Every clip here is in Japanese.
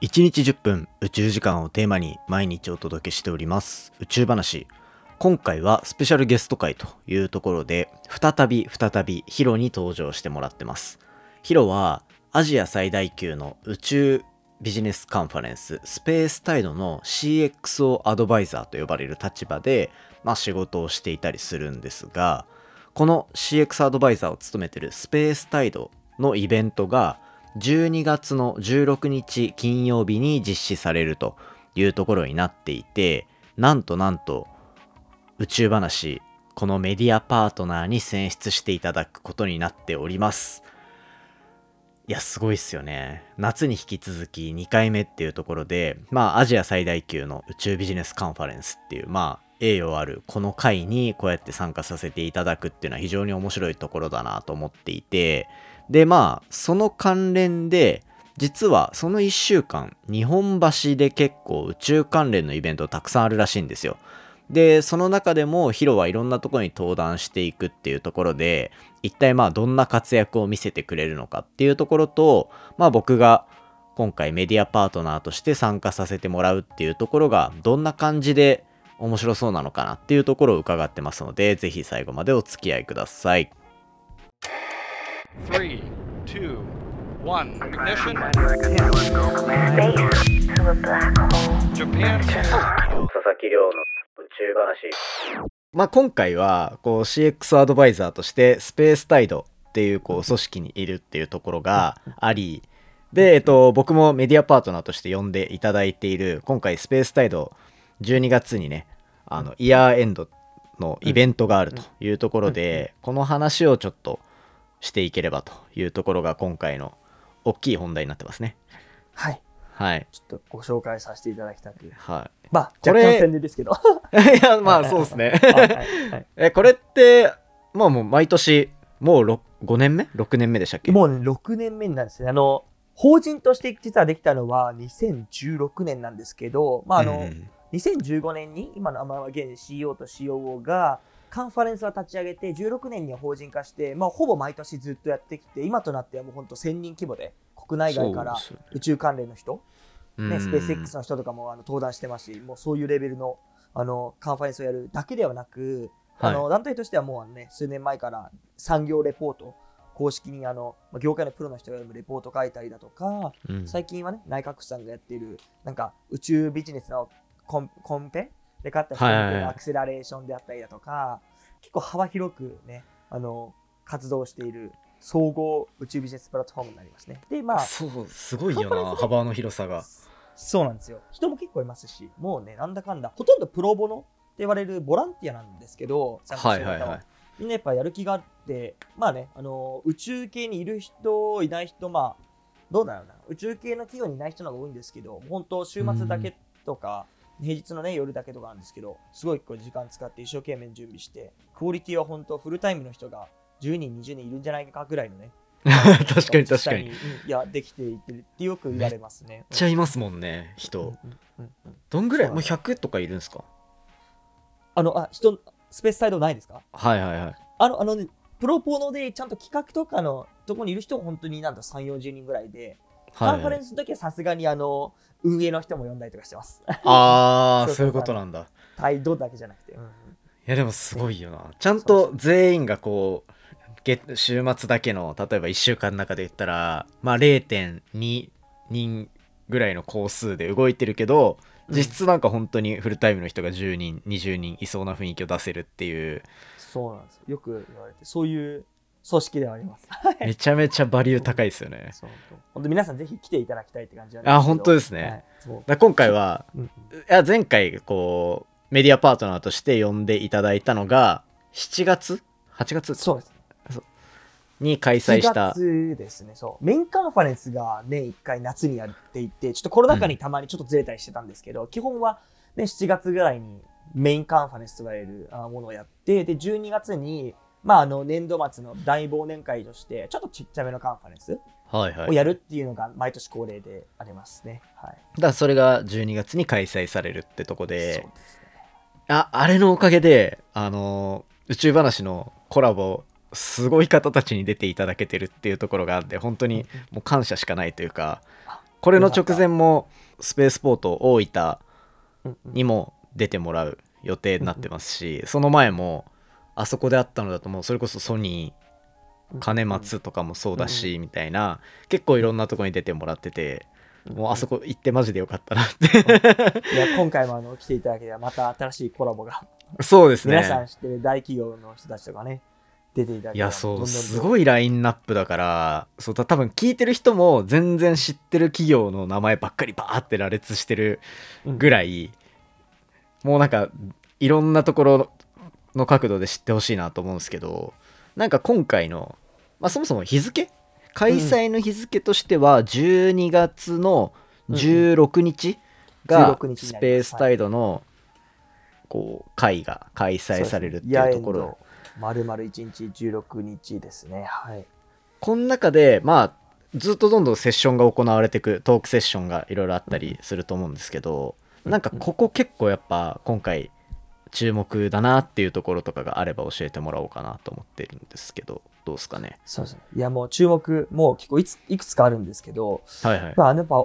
1日10分宇宙時間をテーマに毎日お届けしております。宇宙話。今回はスペシャルゲスト会というところで再び再びヒロに登場してもらってます。ヒロはアジア最大級の宇宙ビジネスカンファレンススペースタイドの CXO アドバイザーと呼ばれる立場で、まあ、仕事をしていたりするんですがこの CX アドバイザーを務めてるスペースタイドのイベントが12月の16日金曜日に実施されるというところになっていてなんとなんと宇宙話このメディアパートナーに選出していただくことになっております。いやすごいっすよね。夏に引き続き2回目っていうところでまあアジア最大級の宇宙ビジネスカンファレンスっていうまあ栄誉あるこの回にこうやって参加させていただくっていうのは非常に面白いところだなと思っていてで、まあ、その関連で、実はその1週間、日本橋で結構宇宙関連のイベントたくさんあるらしいんですよ。で、その中でもヒロはいろんなところに登壇していくっていうところで、一体まあどんな活躍を見せてくれるのかっていうところと、まあ僕が今回メディアパートナーとして参加させてもらうっていうところがどんな感じで面白そうなのかなっていうところを伺ってますので、ぜひ最後までお付き合いください。Three, two, one, ignition. Japan. 佐々木亮の宇宙話。まあ、今回はこう CX アドバイザーとしてスペースタイドっていうこう組織にいるっていうところがありで、えっと、僕もメディアパートナーとして呼んでいただいている今回スペースタイド12月にねあのイヤーエンドのイベントがあるというところでこの話をちょっとしていければというところが今回の大きい本題になってますね。はい。はい。ちょっとご紹介させていただきたく。はい。まあ、若干宣伝ですけど。いや、まあ、そうですね。え、これって、まあもう毎年、もう5年目 ?6 年目でしたっけ？もう、ね、6年目になるんですね。あの、法人として実はできたのは2016年なんですけど、まああの、うん、2015年に今の、まあ、現 CEO と COO が、カンファレンスは立ち上げて16年には法人化して、まあ、ほぼ毎年ずっとやってきて今となってはもう本当1000人規模で国内外から宇宙関連の人、ね、スペース X の人とかもあの登壇してますしもうそういうレベルのあのカンファレンスをやるだけではなく、はい、あの団体としてはもう、ね、数年前から産業レポート公式にあの業界のプロの人が読むレポート書いたりだとか、うん、最近はね内閣府さんがやっているなんか宇宙ビジネスのコンコンペで勝った人のアクセラレーションであったりだとか、はいはいはい、結構幅広くね、あの、活動している総合宇宙ビジネスプラットフォームになりますね。で、まあ、そう、すごいよな、幅の広さが。そうなんですよ。人も結構いますし、もうね、なんだかんだ、ほとんどプロボノって言われるボランティアなんですけど、はいはいはい。みんなやっぱやる気があって、まあね、あの宇宙系にいる人、いない人、まあ、どうだろうな、宇宙系の企業にいない人の方が多いんですけど、本当、週末だけとか、うん平日のね、夜だけとかなんですけど、すごいこう時間使って一生懸命準備して、クオリティは本当フルタイムの人が10人、20人いるんじゃないかぐらいのね。確かに確かに。いや、できていってるってよく言われますね。めっちゃいますもんね、人。どんぐらい？もう100とかいるんですか？あの、あ、人、スペースサイドないですか？はいはいはい。あの、あのね、プロポーノでちゃんと企画とかのとこにいる人は本当になんと3、40人ぐらいで、カンファレンスの時はさすがにあの、運営の人も呼んだりとかしてます。ああ、そういうことなんだ。態度だけじゃなくて。うん、いや、でもすごいよな。ちゃんと全員がこう、週末だけの、例えば1週間の中で言ったら、まあ0.2人ぐらいの工数で動いてるけど、実質なんか本当にフルタイムの人が10人、20人いそうな雰囲気を出せるっていう。そうなんですよ。よく言われて、そういう組織ではあります。めちゃめちゃバリュー高いですよね。本当皆さんぜひ来ていただきたいって感じあ本当ですね。はい、今回は、うん、いや前回こうメディアパートナーとして呼んでいただいたのが7月 ?8 月？そうです、に開催した。月ですね、そう。メインカンファレンスが年1回夏にやっていて、ちょっとコロナ禍にたまにちょっとずれたりしてたんですけど、うん、基本は、ね、7月ぐらいにメインカンファレンスと言われるものをやって、で、12月にまあ、あの年度末の大忘年会としてちょっとちっちゃめのカンファレンスをやるっていうのが毎年恒例でありますね。はい、だからそれが12月に開催されるってとこで、ね、ああれのおかげであの宇宙話のコラボすごい方たちに出ていただけてるっていうところがあって本当にもう感謝しかないというかこれの直前もスペースポート大分にも出てもらう予定になってますし、その前もあそこであったのだともうそれこそソニー金松とかもそうだし、みたいな結構いろんなとこに出てもらってて、もうあそこ行ってマジでよかったなって。いや今回もあの来ていただければまた新しいコラボが、そうですね。皆さん知ってる大企業の人たちとかね出ていただけいやそうすいごいラインナップだからそうだ多分聞いてる人も全然知ってる企業の名前ばっかりバーって羅列してるぐらい、もうなんかいろんなところの角度で知ってほしいなと思うんですけどなんか今回の、まあ、そもそも日付？開催の日付としては12月の16日が16日になります。スペースタイドのこう会が開催されるっていうところ。まるまる1日16日ですね。はい。この中でまあずっとどんどんセッションが行われていくトークセッションがいろいろあったりすると思うんですけど、なんかここ結構やっぱ今回注目だなっていうところとかがあれば教えてもらおうかなと思ってるんですけどどうですかね？そうですね。いやもう注目もう結構いついくつかあるんですけどはいはい。やっぱあのやっぱ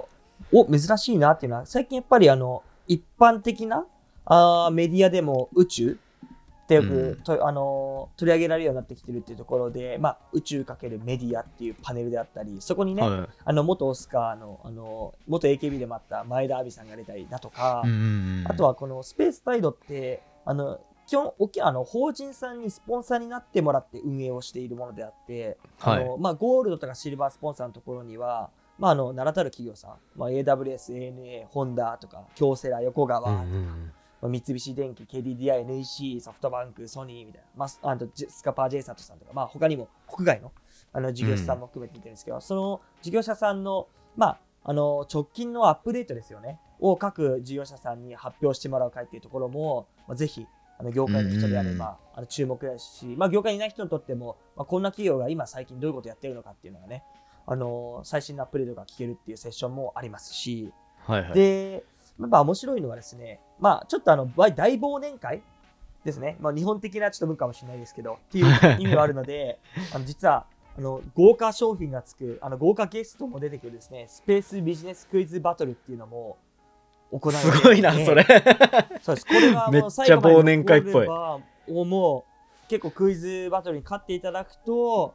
お珍しいなっていうのは最近やっぱりあの一般的なあーメディアでも宇宙ってよく、うん。とあのー取り上げられるようになってきてるっていうところで、まあ、宇宙かけるメディアっていうパネルであったりそこにね、はいあの元オスカーのあの元 AKB でもあった前田亜美さんが出たりだとか、うんうんうん。あとはこのスペースタイドってあの基本大きあの法人さんにスポンサーになってもらって運営をしているものであって、あのまあ、ゴールドとかシルバースポンサーのところには、まあ、あの名だたる企業さん、まあ、AWS、ANA、ホンダとか京セラ、横川、うんうんうん。まあ、三菱電機、KDDI、NEC、ソフトバンク、ソニーみたいな、まあ、あスカパー・ジェイサトさんとか、まあ、他にも国外のあの事業者さんも含めて見てるんですけど、その事業者さんの,、まあ、あの直近のアップデートですよね、を各事業者さんに発表してもらう会っていうところも、まあ、ぜひ、あの業界の人であれば、あの注目ですし、まあ、業界にいない人にとっても、まあ、こんな企業が今最近どういうことやってるのかっていうのがね、あの最新のアップデートが聞けるっていうセッションもありますし、はいはい。で、やっぱ面白いのはですね、まあちょっとあの大大忘年会ですね、まあ、日本的なちょっと文化かもしれないですけど、っていう意味はあるので、あの実はあの豪華商品がつく、あの豪華ゲストも出てくるですね、スペースビジネスクイズバトルっていうのも行われてすごいなそれそうです。これは めっちゃ忘年会っぽい残ればもう結構クイズバトルに勝っていただくと、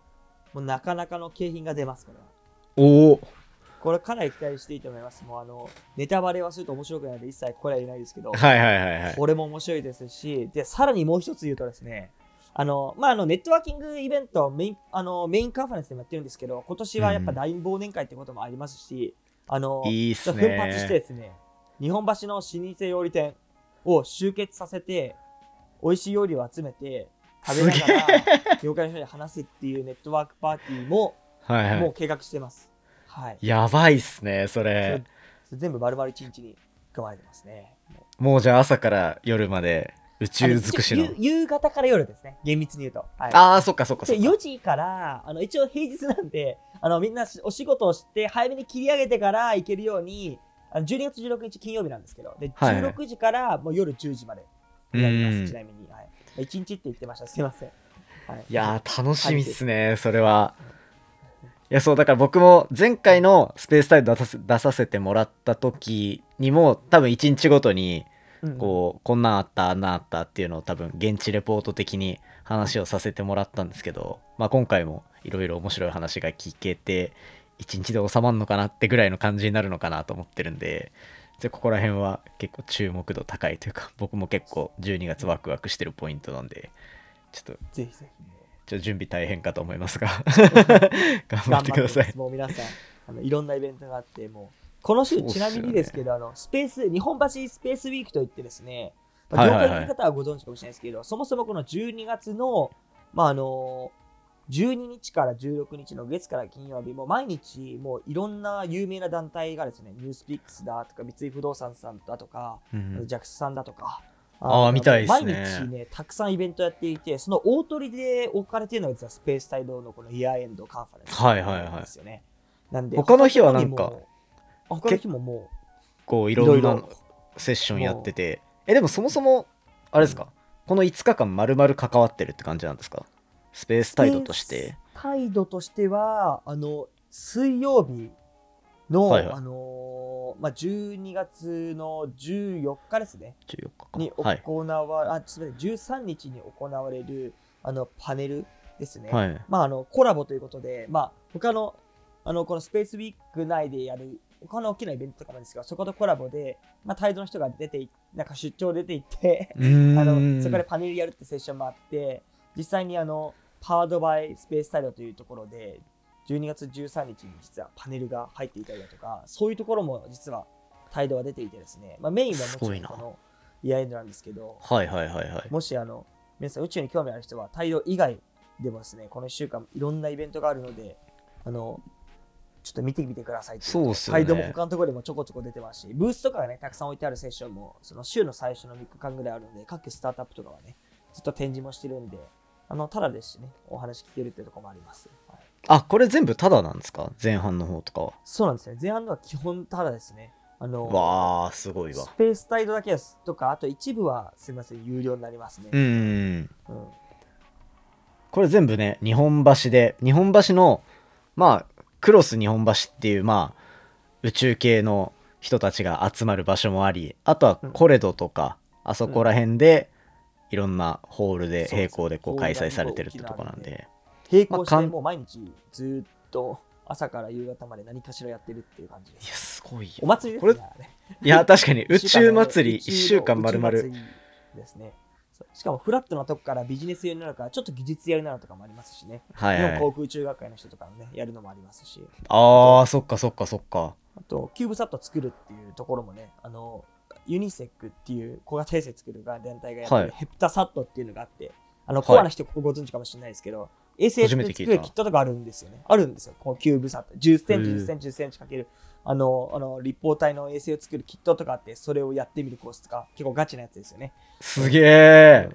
もうなかなかの景品が出ます、これは。おおこれかなり期待していいと思います。もうあの、ネタバレはすると面白くないので一切これは言えないですけど、はいはいはいはいこれも面白いですし、で、さらにもう一つ言うとですね、あの、まあ、あの、ネットワーキングイベント、メイン、あの、メインカンファレンスでもやってるんですけど、今年はやっぱ大忘年会ってこともありますし、あの、いい奮発してですね、日本橋の老舗料理店を集結させて、美味しい料理を集めて、食べながら、業界の人に話すっていうネットワークパーティーも、はいはいもう計画してます。はい。やばいっすねそそれれそれ全部丸々一日に含まれてますね。もうもうじゃあ朝から夜まで宇宙尽くしの。夕夕方から夜ですね、厳密に言うと。はい、ああそっかそっかそでっか。4時から、あの一応平日なんで、あのみんなしお仕事をして、早めに切り上げてから行けるように、あの12月16日金曜日なんですけど、ではいはい。16時からもう夜10時までやります、うん。ちなみに。はい、1日って言ってました、すいません。はい、いやー楽しみっすねそれは。いやそうだから僕も前回のスペースタイル出させ出させてもらった時にも多分1日ごとにうんこうこんなんあったあんなんあったっていうのを多分現地レポート的に話をさせてもらったんですけど、まあ、今回もいろいろ面白い話が聞けて1日で収まるのかなってぐらいの感じになるのかなと思ってるんででここら辺は結構注目度高いというか僕も結構12月ワクワクしてるポイントなんでちょっとぜひぜひ。ちょ準備大変かと思いますが 頑張ってください。もう皆さん、あのいろんなイベントがあって、もう、この週、ちなみにですけど、あの、スペース、日本橋スペースウィークといってですね、まあ業はいはいはい。界の方はご存知かもしれないですけど、そもそもこの12月の、まあ、あの、12日から16日の月から金曜日、もう毎日、もういろんな有名な団体がですね、ニュースピックスだとか、三井不動産さんだとか、うんジャクソさんだとか、あー見たいっすね。毎日ね、たくさんイベントやっていて、その大鳥で置かれているのが実はスペースタイドのこのイヤーエンドカンファレンスはいはいはいなんですよね。なんで、他の日はなんか他の日も、ももこういろんなセッションやっててえでもそもそもあれですか？この5日間丸々関わってるって感じなんですか？スペースう、タイドとしてスペースタイドとしては、あの、水曜日の、はいはいあの、まあ、12月の14日ですね。14日か。にはい。行わ、あ、すみません、13日に行われる、あの、パネルですね。はい。まあ、あの、コラボということで、まあ、他の、あの、このスペースウィーク内でやる、他の大きなイベントとかもですが、そことコラボで、まあ、態度の人が出てい、なんか出張出ていって、あの、そこでパネルやるってセッションもあって、実際にあの、パワードバイスペースタイルというところで、12月13日に実はパネルが入っていたりだとか、そういうところも実は態度が出ていてですね、まあ、メインはもちろんこのイヤーエンドなんですけど、はいはいはいはい。もしあの皆さん宇宙に興味ある人は態度以外でもですね、この1週間いろんなイベントがあるので、あのちょっと見てみてくださいってうね態度も他のところでもちょこちょこ出てますし、ブースとかがね、たくさん置いてあるセッションも、その週の最初の3日間ぐらいあるので、各スタートアップとかはね、ずっと展示もしてるんで、あのただですしね、お話聞けるっていうところもあります。はい、あ、これ全部タダなんですか？前半の方とかは。そうなんですね。前半のは基本ただですね。あのわー、すごいわス。ペースタイドだけですとか、あと一部はすみません、有料になりますね。うーん。うんこれ全部ね、日本橋で、日本橋の、まあ、クロス日本橋っていう、まあ、宇宙系の人たちが集まる場所もあり、あとはコレドとか、あそこら辺で、いろんなホールで並行でこう開催されてるってとこなんで。並行してもう毎日ずっと朝から夕方まで何かしらやってるっていう感じです。いや、すごいよ。お祭りですこれね。いや、確かに、宇宙祭り、一1週間丸々。宇宙祭りですね。しかもフラットなとこからビジネス寄りなのか、ちょっと技術寄りなのとかもありますしね。日本はいはい。航空宇宙学会の人とかもね、やるのもありますし。あー、そっかそっかそっか。あと、キューブサット作るっていうところもね、あの、 UNISEC っていう小型衛星作る団体がやってる、はい HEPTA-SAT っていうのがあって、あの、はいコアな人ここご存知かもしれないですけど、衛星作るキットとかあるんですよね。あるんですよ。この CubeSat。10センチ、へー10センチ、10センチかける、あの、あの、立方体の衛星を作るキットとかあって、それをやってみるコースとか、結構ガチなやつですよね。すげえ。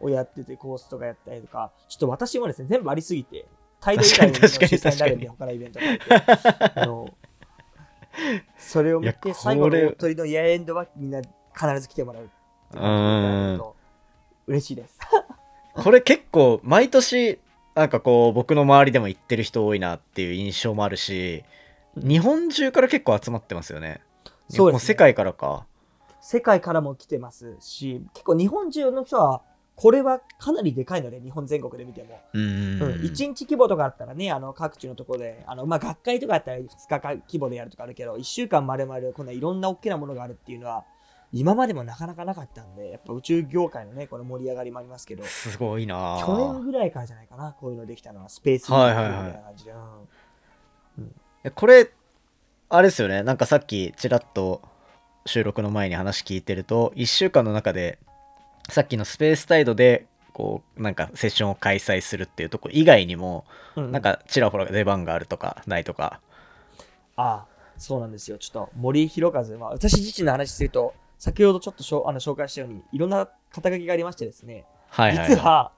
をやってて、コースとかやったりとか、ちょっと私もですね、全部ありすぎて、態度以外の主催になるんで、確他のイベントがあって。あの、それを見て、最後の鳥のイヤーエンドはみんな必ず来てもらうう嬉しいです。これ結構毎年なんかこう僕の周りでも行ってる人多いなっていう印象もあるし日本中から結構集まってますよね。そうですね世界からか。世界からも来てますし、結構日本中の人は、これはかなりでかいので、日本全国で見ても。ううん、ん。1日規模とかあったらね、あの各地のところで、あのまあ、学会とかあったら2日間規模でやるとかあるけど、1週間まるまるこんないろんな大きなものがあるっていうのは、今までもなかなかなかったんで、やっぱ宇宙業界のね、この盛り上がりもありますけど、すごいな去年ぐらいからじゃないかな、こういうのできたのは、スペースはいはいはいみたいな感じで。うんえこれあれですよね。なんかさっきちらっと収録の前に話聞いてると1週間の中でさっきのスペースタイドでこうなんかセッションを開催するっていうとこ以外にもうん。なんかちらほら出番があるとかないとか。ああ、そうなんですよ。ちょっと森弘和、まあ、私自身の話すると、先ほどちょっとしょあの紹介したように、いろんな肩書きがありましてですね、はいはい、は実は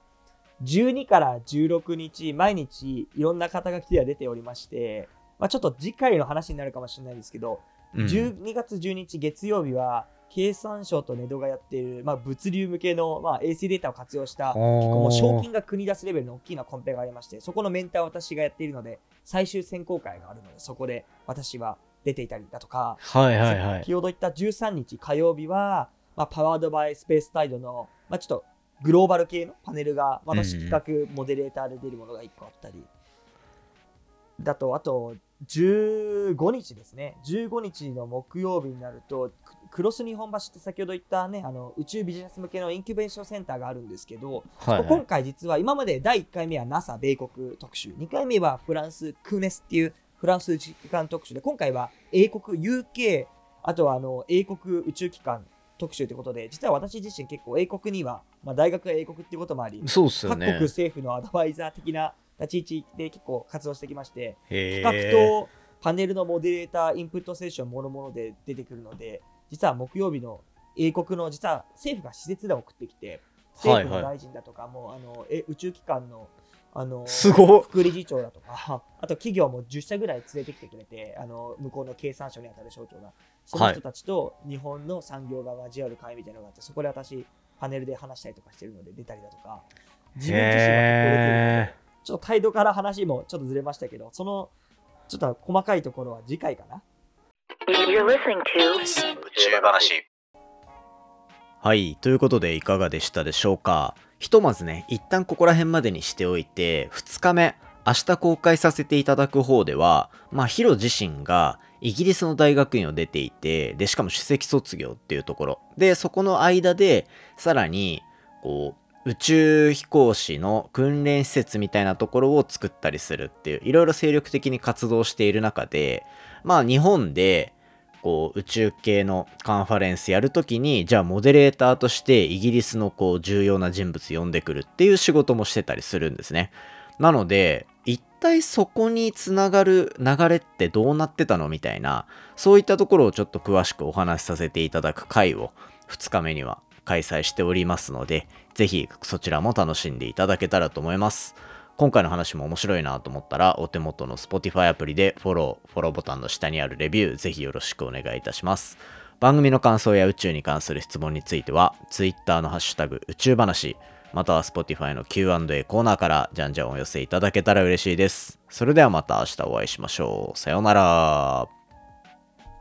12から16日、毎日いろんな肩書きでは出ておりまして、まあ、ちょっと次回の話になるかもしれないですけど、い、うん。12月12日月曜日は、経産省とネドがやっている、まあ、物流向けの、まあ、衛星データを活用した、結構もう賞金が国出すレベルの大きなコンペがありまして、そこのメンターを私がやっているので、最終選考会があるので、そこで私は出ていたりだとか、はいはいはい。先ほど言った13日火曜日は、まあ、パワードバイスペースタイドの、まあ、ちょっとグローバル系のパネルが私うん企画モデレーターで出るものが1個あったり、だとあと15日ですね。15日の木曜日になるとククロス日本橋って先ほど言ったねあの宇宙ビジネス向けのインキュベーションセンターがあるんですけど、はいはい。今回実は今まで第1回目は NASA 米国特集2回目はフランスクーネスっていうフランス宇宙機関特集で今回は英国 UK あとはあの英国宇宙機関特集ということで実は私自身結構英国には、まあ、大学が英国っていうこともありそうっすよ各国ね政府のアドバイザー的な立ち位置で結構活動してきましてへ企画ーとパネルのモデレーターインプットセッションもろもろで出てくるので実は木曜日の英国の実は政府が施設で送ってきて政府の大臣だとかも、あのえ宇宙機関のあの副理事長だとか あと企業も10社ぐらい連れてきてくれてあの向こうの経産省にあたる省庁が。その人たちと日本の産業が交わる会みたいなのがあってそこで私パネルで話したりとかしてるので出たりだとか自分自身は結構出てるのでへちょっと態度から話もちょっとずれましたけど、そのちょっと細かいところは次回かな。You're listening to 宇宙話はいということでいかがでしたでしょうか。ひとまずね一旦ここら辺までにしておいて2日目明日公開させていただく方ではまあヒロ自身がイギリスの大学院を出ていてでしかも首席卒業っていうところ。でそこの間でさらにこう宇宙飛行士の訓練施設みたいなところを作ったりするっていういろいろ精力的に活動している中でまあ日本でこう宇宙系のカンファレンスやるときにじゃあモデレーターとしてイギリスのこう重要な人物呼んでくるっていう仕事もしてたりするんですね。なので一体そこにつながる流れってどうなってたのみたいなそういったところをちょっと詳しくお話しさせていただく回を2日目には開催しておりますのでぜひそちらも楽しんでいただけたらと思います。今回の話も面白いなと思ったら、お手元の Spotify アプリでフォロー、フォローボタンの下にあるレビュー、ぜひよろしくお願いいたします。番組の感想や宇宙に関する質問については、Twitter のハッシュタグ宇宙話、または Spotify の Q&A コーナーからじゃんじゃんお寄せいただけたら嬉しいです。それではまた明日お会いしましょう。さようなら。